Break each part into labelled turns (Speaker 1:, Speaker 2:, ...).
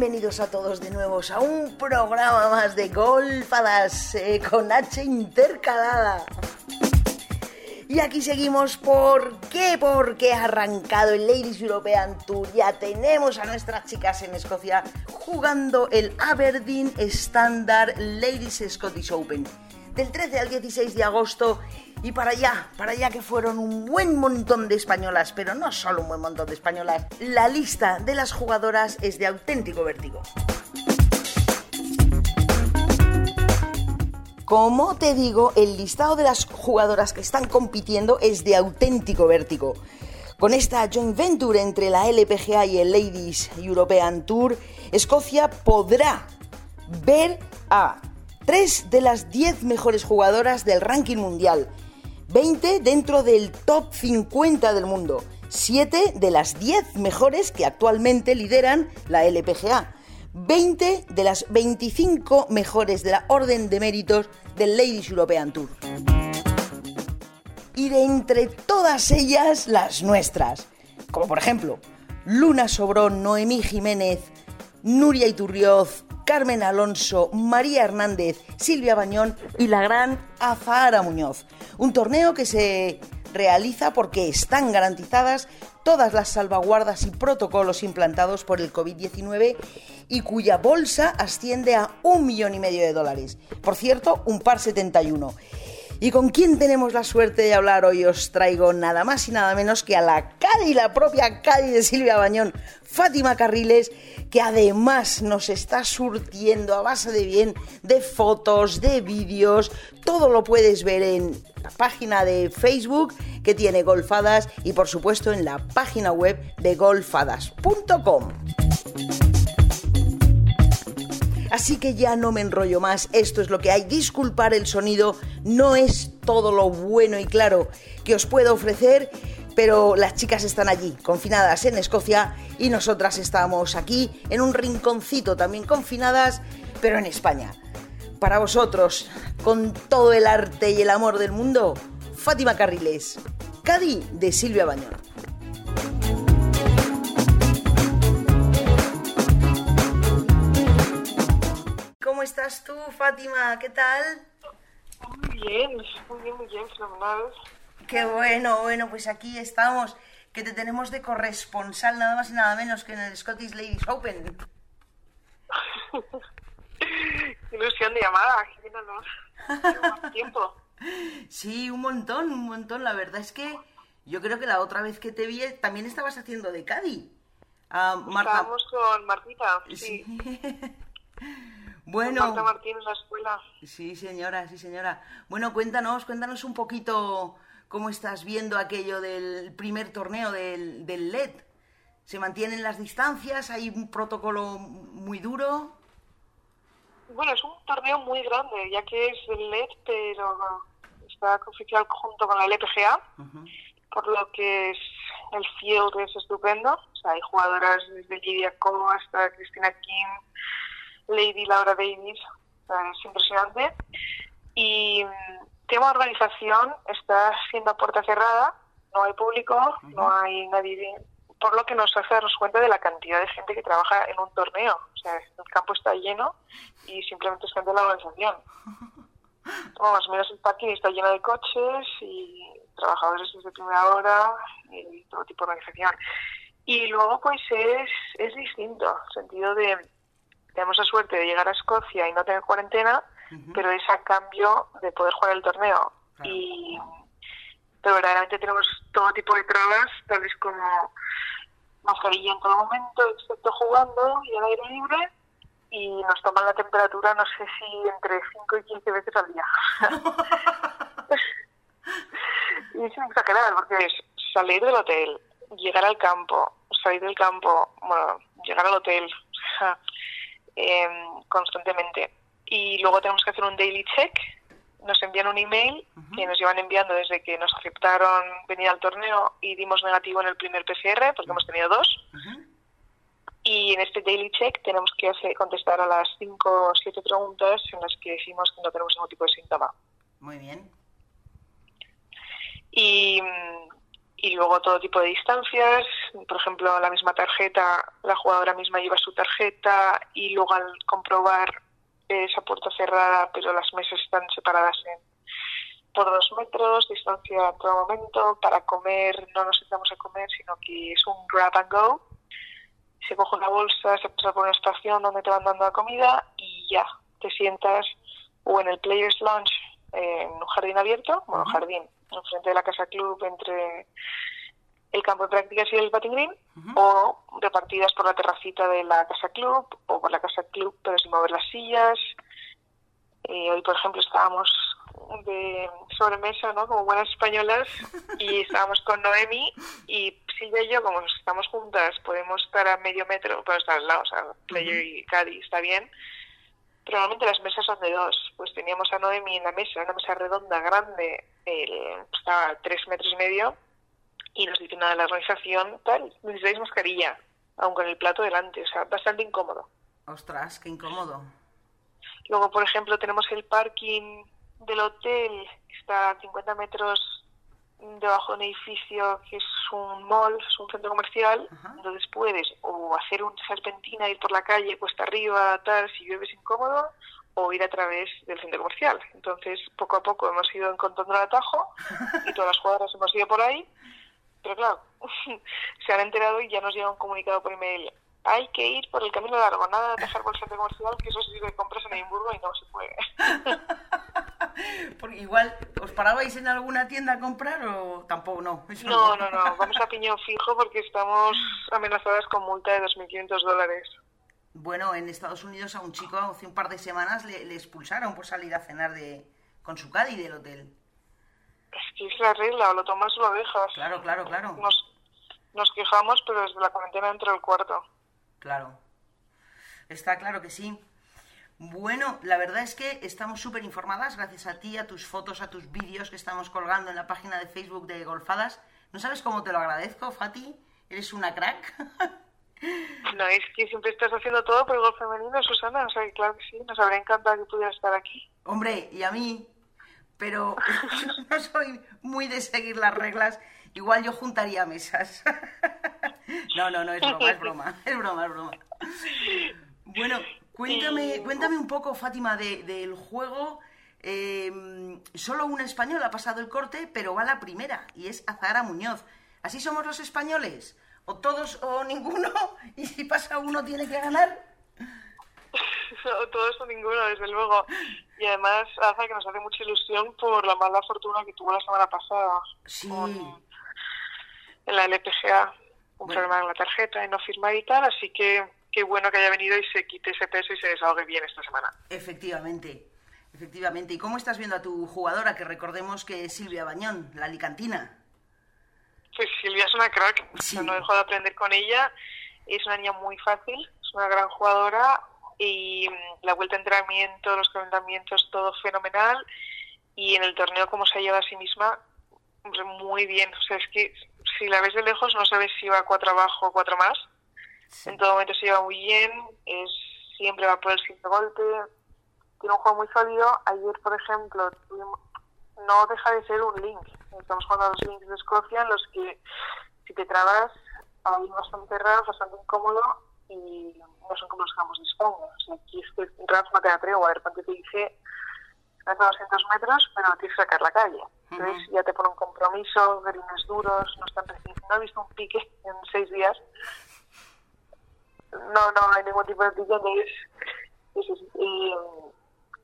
Speaker 1: bienvenidos a todos de nuevo a un programa más de Golfadas eh, con H intercalada. Y aquí seguimos, ¿por qué? Porque ha arrancado el Ladies European Tour. Ya tenemos a nuestras chicas en Escocia jugando el Aberdeen Standard Ladies Scottish Open. Del 13 al 16 de agosto y para allá, para allá que fueron un buen montón de españolas, pero no solo un buen montón de españolas. La lista de las jugadoras es de auténtico vértigo. Como te digo, el listado de las jugadoras que están compitiendo es de auténtico vértigo. Con esta joint venture entre la LPGA y el Ladies European Tour, Escocia podrá ver a tres de las 10 mejores jugadoras del ranking mundial, 20 dentro del top 50 del mundo, 7 de las 10 mejores que actualmente lideran la LPGA, 20 de las 25 mejores de la orden de méritos del Ladies European Tour. Y de entre todas ellas, las nuestras. Como por ejemplo, Luna Sobrón, Noemí Jiménez, Nuria Iturrioz, Carmen Alonso, María Hernández, Silvia Bañón y la gran Azahara Muñoz. Un torneo que se realiza porque están garantizadas todas las salvaguardas y protocolos implantados por el COVID-19 y cuya bolsa asciende a un millón y medio de dólares. Por cierto, un par 71. ¿Y con quién tenemos la suerte de hablar hoy? Os traigo nada más y nada menos que a la Cadi, la propia Cadi de Silvia Bañón, Fátima Carriles, que además nos está surtiendo a base de bien de fotos, de vídeos, todo lo puedes ver en la página de Facebook que tiene Golfadas y por supuesto en la página web de golfadas.com. Así que ya no me enrollo más, esto es lo que hay. Disculpar el sonido, no es todo lo bueno y claro que os puedo ofrecer, pero las chicas están allí, confinadas en Escocia, y nosotras estamos aquí, en un rinconcito también confinadas, pero en España. Para vosotros, con todo el arte y el amor del mundo, Fátima Carriles, Cadi de Silvia Bañón. Estás tú, Fátima? ¿Qué tal?
Speaker 2: Muy bien, muy bien, muy bien, fenomenal.
Speaker 1: Qué bueno, bueno, pues aquí estamos, que te tenemos de corresponsal nada más y nada menos que en el Scottish Ladies Open.
Speaker 2: Ilusión de llamada, qué honor. Tiempo.
Speaker 1: Sí, un montón, un montón. La verdad es que yo creo que la otra vez que te vi también estabas haciendo de Cádiz. Ah, Marta...
Speaker 2: Estábamos con Martita, sí.
Speaker 1: Sí. Bueno,
Speaker 2: Marta Martín en la escuela.
Speaker 1: sí, señora, sí, señora. Bueno, cuéntanos, cuéntanos un poquito cómo estás viendo aquello del primer torneo del, del LED. ¿Se mantienen las distancias? ¿Hay un protocolo muy duro?
Speaker 2: Bueno, es un torneo muy grande, ya que es el LED, pero está oficial junto con la LPGA, por lo que es, el field es estupendo. O sea, hay jugadoras desde Lidia Co hasta Cristina Kim, Lady Laura Davis, es impresionante. Y mm, tema organización está siendo a puerta cerrada, no hay público, no hay nadie, por lo que nos hace darnos cuenta de la cantidad de gente que trabaja en un torneo. O sea, el campo está lleno y simplemente es gente de la organización. Bueno, más o menos el parking está lleno de coches y trabajadores desde primera hora y todo tipo de organización. Y luego, pues es, es distinto, el sentido de tenemos la suerte de llegar a Escocia y no tener cuarentena, pero es a cambio de poder jugar el torneo.
Speaker 1: Claro.
Speaker 2: Y pero verdaderamente tenemos todo tipo de trabas, tales como mascarilla en todo momento, excepto jugando y al aire libre, y nos toman la temperatura, no sé si entre 5 y 15 veces al día. y es exagerado, porque es salir del hotel, llegar al campo, salir del campo, bueno, llegar al hotel, em, constantemente. Y luego tenemos que hacer un daily check, nos envían un email que nos llevan enviando desde que nos aceptaron venir al torneo y dimos negativo en el primer PCR, porque hemos tenido dos. Y en este daily check tenemos que hacer, contestar a las cinco o siete preguntas en las que decimos que no tenemos ningún tipo de síntoma.
Speaker 1: Muy bien.
Speaker 2: Y, y luego todo tipo de distancias. Por ejemplo, la misma tarjeta, la jugadora misma lleva su tarjeta y luego al comprobar esa puerta cerrada, pero las mesas están separadas en por dos metros, distancia en todo momento. Para comer no nos sentamos a comer, sino que es un grab and go. Se coge una bolsa, se pasa por una estación donde te van dando la comida y ya, te sientas o en el Players Lounge en un jardín abierto, bueno, jardín, enfrente de la casa club entre el campo de prácticas y el batting green, o repartidas por la terracita de la casa club o por la casa club pero sin mover las sillas. Eh, hoy, por ejemplo, estábamos de sobremesa, ¿no? Como buenas españolas y estábamos con Noemi y Silvia y yo, como estamos juntas, podemos estar a medio metro, pero estar al lado, o sea, Player y Cádiz está bien, normalmente las mesas son de dos. Pues teníamos a Noemi en la mesa, una mesa redonda, grande, el, estaba a tres metros y medio, y nos dice nada la organización, tal, necesitáis mascarilla, aun con el plato delante, o sea, bastante incómodo.
Speaker 1: Ostras, qué incómodo.
Speaker 2: Luego, por ejemplo, tenemos el parking del hotel, está a 50 metros debajo de un edificio que es un mall, es un centro comercial, entonces puedes o hacer un serpentina, ir por la calle, cuesta arriba, tal, si llueves incómodo, o ir a través del centro comercial. Entonces, poco a poco hemos ido encontrando el atajo y todas las jugadoras hemos ido por ahí, pero claro, se han enterado y ya nos llega un comunicado por email. Hay que ir por el camino largo, nada de dejar por el centro comercial, que eso sí que compras en Edimburgo y no se puede.
Speaker 1: Porque igual, ¿os parabais en alguna tienda a comprar o tampoco no?
Speaker 2: no, no, no, vamos a piñón fijo porque estamos amenazadas con multa de 2.500 dólares.
Speaker 1: Bueno, en Estados Unidos a un chico hace un par de semanas le, expulsaron por salir a cenar de con su caddy del hotel.
Speaker 2: Es que es la regla, o lo tomas o lo dejas.
Speaker 1: Claro, claro, claro.
Speaker 2: Nos, nos quejamos, pero desde la cuarentena dentro del cuarto.
Speaker 1: Claro. Está claro que sí. Bueno, la verdad es que estamos súper informadas gracias a ti, a tus fotos, a tus vídeos que estamos colgando en la página de Facebook de Golfadas. ¿No sabes cómo te lo agradezco, Fati? Eres una crack.
Speaker 2: No, es que siempre estás haciendo todo por el golf femenino, Susana. O sea, claro que sí, nos habría encantado que pudieras estar aquí.
Speaker 1: Hombre, y a mí, pero no soy muy de seguir las reglas. Igual yo juntaría mesas. No, no, no, es broma, es broma, es broma, es broma. Bueno, Cuéntame, cuéntame un poco, Fátima, del juego. Eh, solo una española ha pasado el corte, pero va la primera, y es Azahara Muñoz. ¿Así somos los españoles? ¿O todos o ninguno? ¿Y si pasa uno tiene que ganar?
Speaker 2: o todos o ninguno, desde luego. Y además, hace que nos hace mucha ilusión por la mala fortuna que tuvo la semana pasada.
Speaker 1: Sí.
Speaker 2: en la LPGA. Un problema en la tarjeta y no firmar y tal, así que qué bueno que haya venido y se quite ese peso y se desahogue bien esta semana.
Speaker 1: Efectivamente, efectivamente. ¿Y cómo estás viendo a tu jugadora, que recordemos que es Silvia Bañón, la alicantina?
Speaker 2: Pues Silvia es una crack, no dejo de aprender con ella. Es una niña muy fácil, es una gran jugadora y mm, la vuelta a entrenamiento, los calentamientos, todo fenomenal. Y en el torneo, como se ha llevado a sí misma, muy bien. O sea, es que si la ves de lejos no sabes si va cuatro abajo o cuatro más en todo momento se lleva muy bien, es, siempre va por el siguiente golpe, tiene un juego muy sólido. Ayer, por ejemplo, no deja de ser un link. Estamos jugando a los links de Escocia en los que si te trabas hay bastante raro, bastante incómodo y no son como los campos de España. O sea, aquí es que Rams no te da tregua, de repente te dice a 200 metros, pero tienes que sacar la calle. Entonces ya te pone un compromiso, greens duros, no están No he visto un pique en seis días no, no hay ningún tipo de pique, es, y,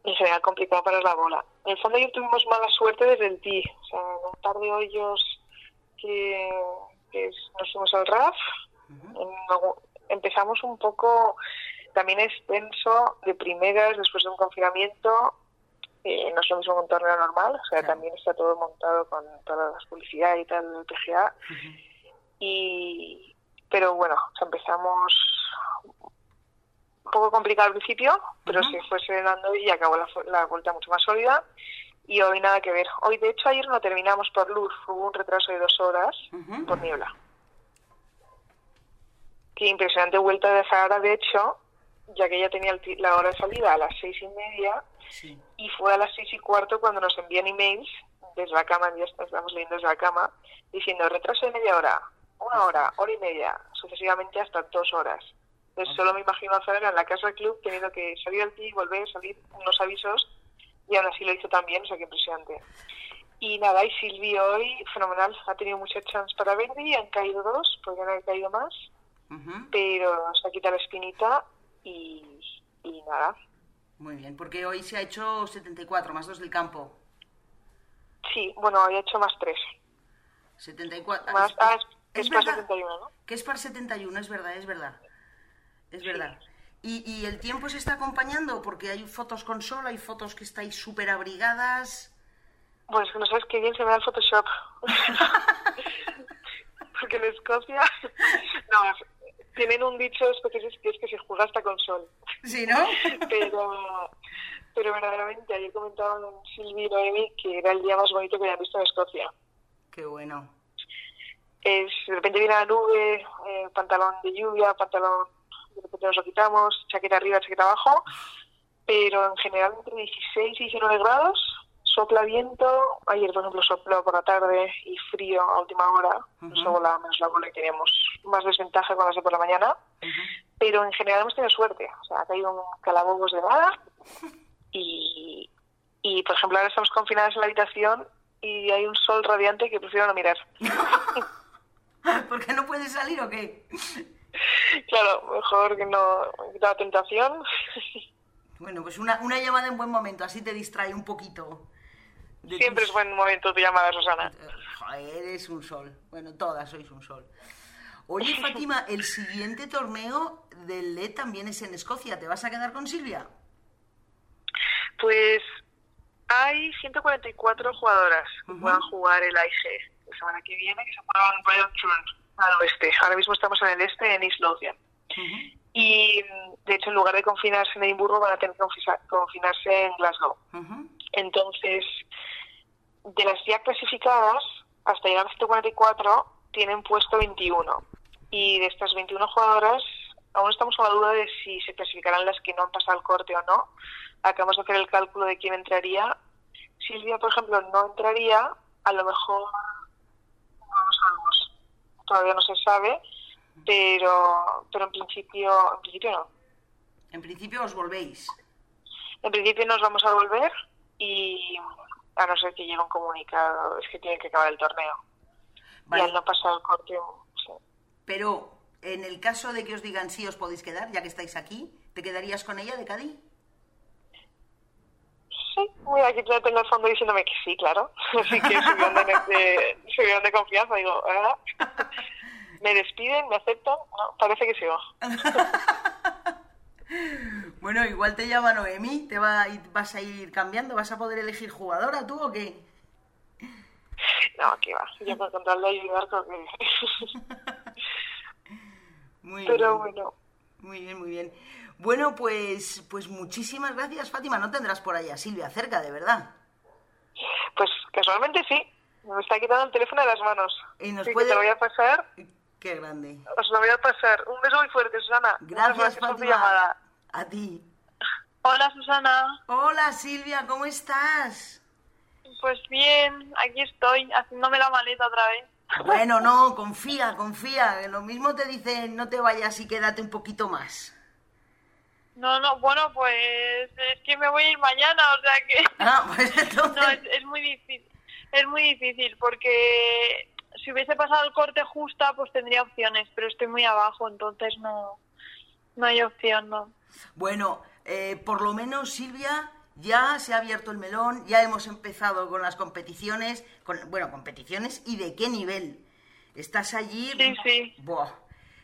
Speaker 2: en general complicado para la bola. En el fondo yo tuvimos mala suerte desde el tee, o sea, un par de hoyos que, nos fuimos al RAF, empezamos un poco también extenso de primeras después de un confinamiento, eh, no es lo mismo que un torneo normal, o sea, también está todo montado con todas las publicidad y tal del PGA. Y, pero bueno, empezamos un poco complicado al principio, pero se fue serenando y acabó la, vuelta mucho más sólida. Y hoy nada que ver. Hoy, de hecho, ayer no terminamos por luz. Hubo un retraso de dos horas por niebla. Qué impresionante vuelta de Zahara, de hecho, ya que ella tenía la hora de salida a las seis y media y fue a las seis y cuarto cuando nos envían emails desde la cama, ya estamos leyendo desde la cama, diciendo retraso de media hora, una hora, hora y media, sucesivamente hasta dos horas. Entonces solo me imagino a en la casa del club teniendo que salir al ti, volver, salir unos avisos y aún así lo hizo también, o sea que impresionante. Y nada, y Silvi hoy, fenomenal, ha tenido muchas chance para Verdi, han caído dos, podrían haber caído más, pero se ha quitado la espinita y, y nada.
Speaker 1: Muy bien, porque hoy se ha hecho 74, más dos del campo.
Speaker 2: Sí, bueno, hoy ha hecho más tres.
Speaker 1: 74.
Speaker 2: Más, ah, es, es, para 71, ¿no?
Speaker 1: Que es para 71, es verdad, es verdad. Es verdad. ¿Y, ¿Y, el tiempo se está acompañando? Porque hay fotos con sol, hay fotos que estáis súper abrigadas.
Speaker 2: Pues no sabes qué bien se me da el Photoshop. Porque en Escocia no, tienen un dicho específico que es que se juega hasta con sol.
Speaker 1: Sí, ¿no?
Speaker 2: pero, pero verdaderamente, ayer comentaban Silvi y Noemi que era el día más bonito que habían visto en Escocia.
Speaker 1: Qué bueno.
Speaker 2: Es, de repente viene la nube, eh, pantalón de lluvia, pantalón, de repente nos lo quitamos, chaqueta arriba, chaqueta abajo, pero en general entre 16 y 19 grados sopla viento, ayer por ejemplo sopló por la tarde y frío a última hora, uh -huh. la menos la bola y teníamos más desventaja con las de por la mañana, pero en general hemos tenido suerte, o sea, ha caído un calabobos de nada y, y por ejemplo ahora estamos confinadas en la habitación y hay un sol radiante que prefiero no mirar.
Speaker 1: ¿Por qué no puedes salir o qué?
Speaker 2: Claro, mejor que no la tentación.
Speaker 1: Bueno, pues una, una llamada en buen momento, así te distrae un poquito.
Speaker 2: Siempre tus... es buen momento tu llamada, Susana.
Speaker 1: Joder, eres un sol. Bueno, todas sois un sol. Oye, Fátima, el siguiente torneo del LED también es en Escocia. ¿Te vas a quedar con Silvia?
Speaker 2: Pues hay 144 jugadoras que uh -huh. puedan jugar el AIG la semana que viene, que se juegan en Royal Turn al oeste. Ahora mismo estamos en el este, en East Lothian. Uh -huh. Y de hecho, en lugar de confinarse en Edimburgo, van a tener que confinarse en Glasgow. Uh -huh. Entonces, de las ya clasificadas, hasta llegar a 144, tienen puesto 21. Y de estas 21 jugadoras, aún estamos con la duda de si se clasificarán las que no han pasado el corte o no. Acabamos de hacer el cálculo de quién entraría. Silvia, por ejemplo, no entraría, a lo mejor. Todavía no se sabe, pero pero en principio, en principio no.
Speaker 1: En principio os volvéis.
Speaker 2: En principio nos vamos a volver y a no ser que llegue un comunicado, es que tiene que acabar el torneo. Vale. Y al no pasar el corte, sí.
Speaker 1: Pero en el caso de que os digan sí os podéis quedar, ya que estáis aquí, ¿te quedarías con ella de Cádiz?
Speaker 2: Sí, mira, aquí tengo el fondo diciéndome que sí, claro. Así que subieron de, de, subieron de confianza, digo, ¿ah? ¿me despiden? ¿Me aceptan? No, parece que sigo.
Speaker 1: Bueno, igual te llama Noemi, te va, vas a ir cambiando, vas a poder elegir jugadora tú o qué?
Speaker 2: No, aquí va, yo por contarle ayudar creo que...
Speaker 1: muy
Speaker 2: Pero
Speaker 1: bien.
Speaker 2: bueno.
Speaker 1: Muy bien, muy bien. Bueno, pues, pues muchísimas gracias, Fátima. No tendrás por allá Silvia cerca, de verdad.
Speaker 2: Pues casualmente sí. Me está quitando el teléfono de las manos.
Speaker 1: Y nos
Speaker 2: sí,
Speaker 1: puede...
Speaker 2: te lo voy a pasar.
Speaker 1: Qué grande.
Speaker 2: Os lo voy a pasar. Un beso muy fuerte, Susana.
Speaker 1: Gracias, gracias Fátima. por llamada. A ti.
Speaker 2: Hola, Susana.
Speaker 1: Hola, Silvia, ¿cómo estás?
Speaker 2: Pues bien, aquí estoy, haciéndome la maleta otra vez.
Speaker 1: Bueno, no, confía, confía. Lo mismo te dicen, no te vayas y quédate un poquito más.
Speaker 2: No, no, bueno, pues es que me voy a ir mañana, o sea que...
Speaker 1: Ah, pues entonces...
Speaker 2: No, es, es muy difícil. Es muy difícil porque si hubiese pasado el corte justa, pues tendría opciones, pero estoy muy abajo, entonces no, no hay opción, no.
Speaker 1: Bueno, eh, por lo menos Silvia ya se ha abierto el melón, ya hemos empezado con las competiciones, con, bueno, competiciones y de qué nivel. Estás allí.
Speaker 2: Sí, sí.
Speaker 1: Buah.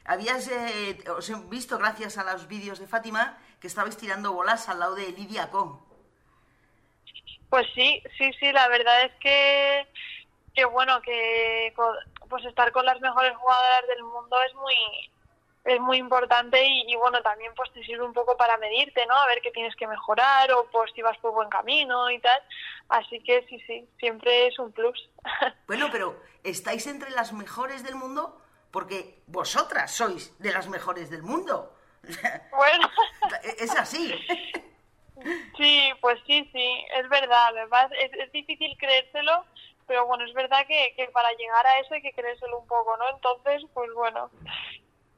Speaker 1: Habías, eh, os he visto gracias a los vídeos de Fátima que estabais tirando bolas al lado de Lidia Co.
Speaker 2: Pues sí, sí, sí, la verdad es que, que bueno, que pues estar con las mejores jugadoras del mundo es muy, es muy importante y, y, bueno, también pues te sirve un poco para medirte, ¿no? A ver qué tienes que mejorar o pues si vas por buen camino y tal. Así que sí, sí, siempre es un plus.
Speaker 1: Bueno, pero ¿estáis entre las mejores del mundo? Porque vosotras sois de las mejores del mundo.
Speaker 2: Bueno.
Speaker 1: es así.
Speaker 2: Sí, pues sí, sí, es verdad. Además, es, es difícil creérselo,
Speaker 3: bueno, es verdad que, que para llegar a eso hay que creérselo un poco, ¿no? Entonces, pues bueno,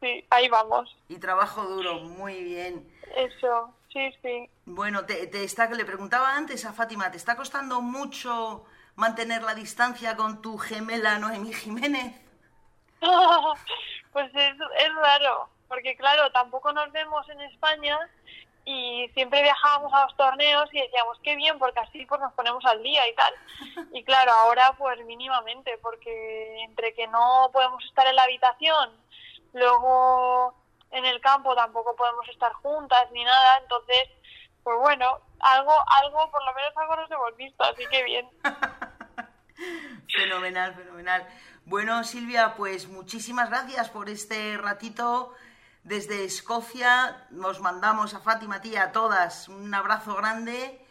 Speaker 3: sí, ahí vamos.
Speaker 1: Y trabajo duro, muy bien.
Speaker 3: Eso, sí, sí.
Speaker 1: Bueno, te, te está, le preguntaba antes a Fátima, ¿te está costando mucho mantener la distancia con tu gemela Noemí Jiménez?
Speaker 3: pues es, es raro, porque claro, tampoco nos vemos en España y siempre viajábamos a los torneos y decíamos qué bien porque así pues nos ponemos al día y tal. Y claro ahora pues mínimamente porque entre que no podemos estar en la habitación luego en el campo tampoco podemos estar juntas ni nada entonces pues bueno algo algo por lo menos algo nos hemos visto así que bien.
Speaker 1: Fenomenal fenomenal bueno Silvia pues muchísimas gracias por este ratito desde Escocia nos mandamos a Fátima, tía, a todas un abrazo grande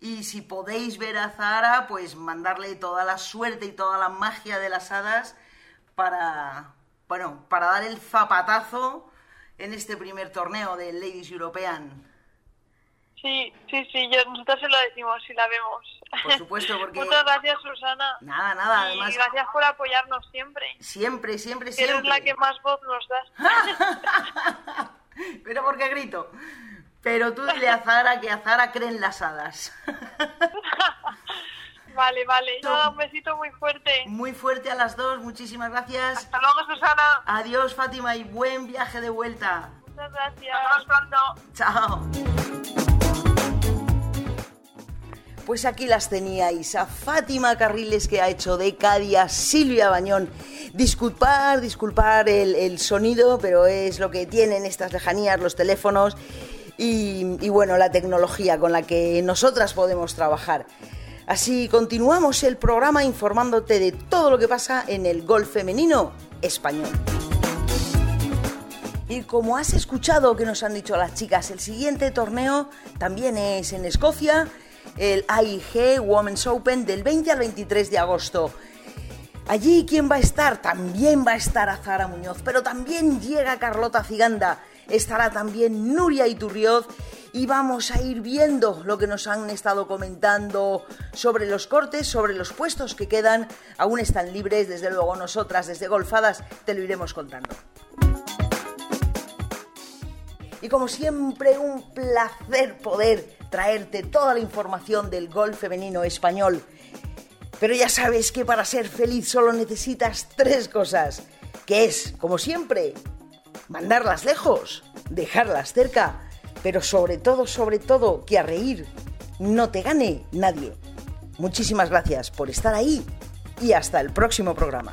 Speaker 1: y si podéis ver a Zahara, pues mandarle toda la suerte y toda la magia de las hadas para, bueno, para dar el zapatazo en este primer torneo del Ladies European.
Speaker 3: Sí, sí, sí, yo, nosotros se lo decimos si la vemos.
Speaker 1: Por supuesto, porque...
Speaker 3: Muchas gracias, Susana.
Speaker 1: Nada, nada,
Speaker 3: y
Speaker 1: además...
Speaker 3: gracias por apoyarnos siempre.
Speaker 1: Siempre, siempre,
Speaker 3: Eres
Speaker 1: siempre.
Speaker 3: la que más voz nos das.
Speaker 1: Pero ¿por qué grito? Pero tú dile a Zara que a Zara creen las hadas.
Speaker 3: vale, vale. Nada, un besito muy fuerte.
Speaker 1: Muy fuerte a las dos, muchísimas gracias.
Speaker 3: Hasta luego, Susana.
Speaker 1: Adiós, Fátima, y buen viaje de vuelta.
Speaker 3: Muchas gracias. Hasta pronto.
Speaker 1: Chao. Pues aquí las teníais, a Fátima Carriles que ha hecho de Cadia, Silvia Bañón. Disculpar, disculpar el, el, sonido, pero es lo que tienen estas lejanías, los teléfonos y, y bueno, la tecnología con la que nosotras podemos trabajar. Así continuamos el programa informándote de todo lo que pasa en el golf femenino español. Y como has escuchado que nos han dicho las chicas, el siguiente torneo también es en Escocia, el AIG Women's Open del 20 al 23 de agosto. Allí, ¿quién va a estar? También va a estar Azara Muñoz, pero también llega Carlota Ciganda, estará también Nuria Iturrioz y vamos a ir viendo lo que nos han estado comentando sobre los cortes, sobre los puestos que quedan, aún están libres, desde luego nosotras desde Golfadas te lo iremos contando. Y como siempre, un placer poder traerte toda la información del golf femenino español. Pero ya sabes que para ser feliz solo necesitas tres cosas, que es, como siempre, mandarlas lejos, dejarlas cerca, pero sobre todo, sobre todo, que a reír no te gane nadie. Muchísimas gracias por estar ahí y hasta el próximo programa.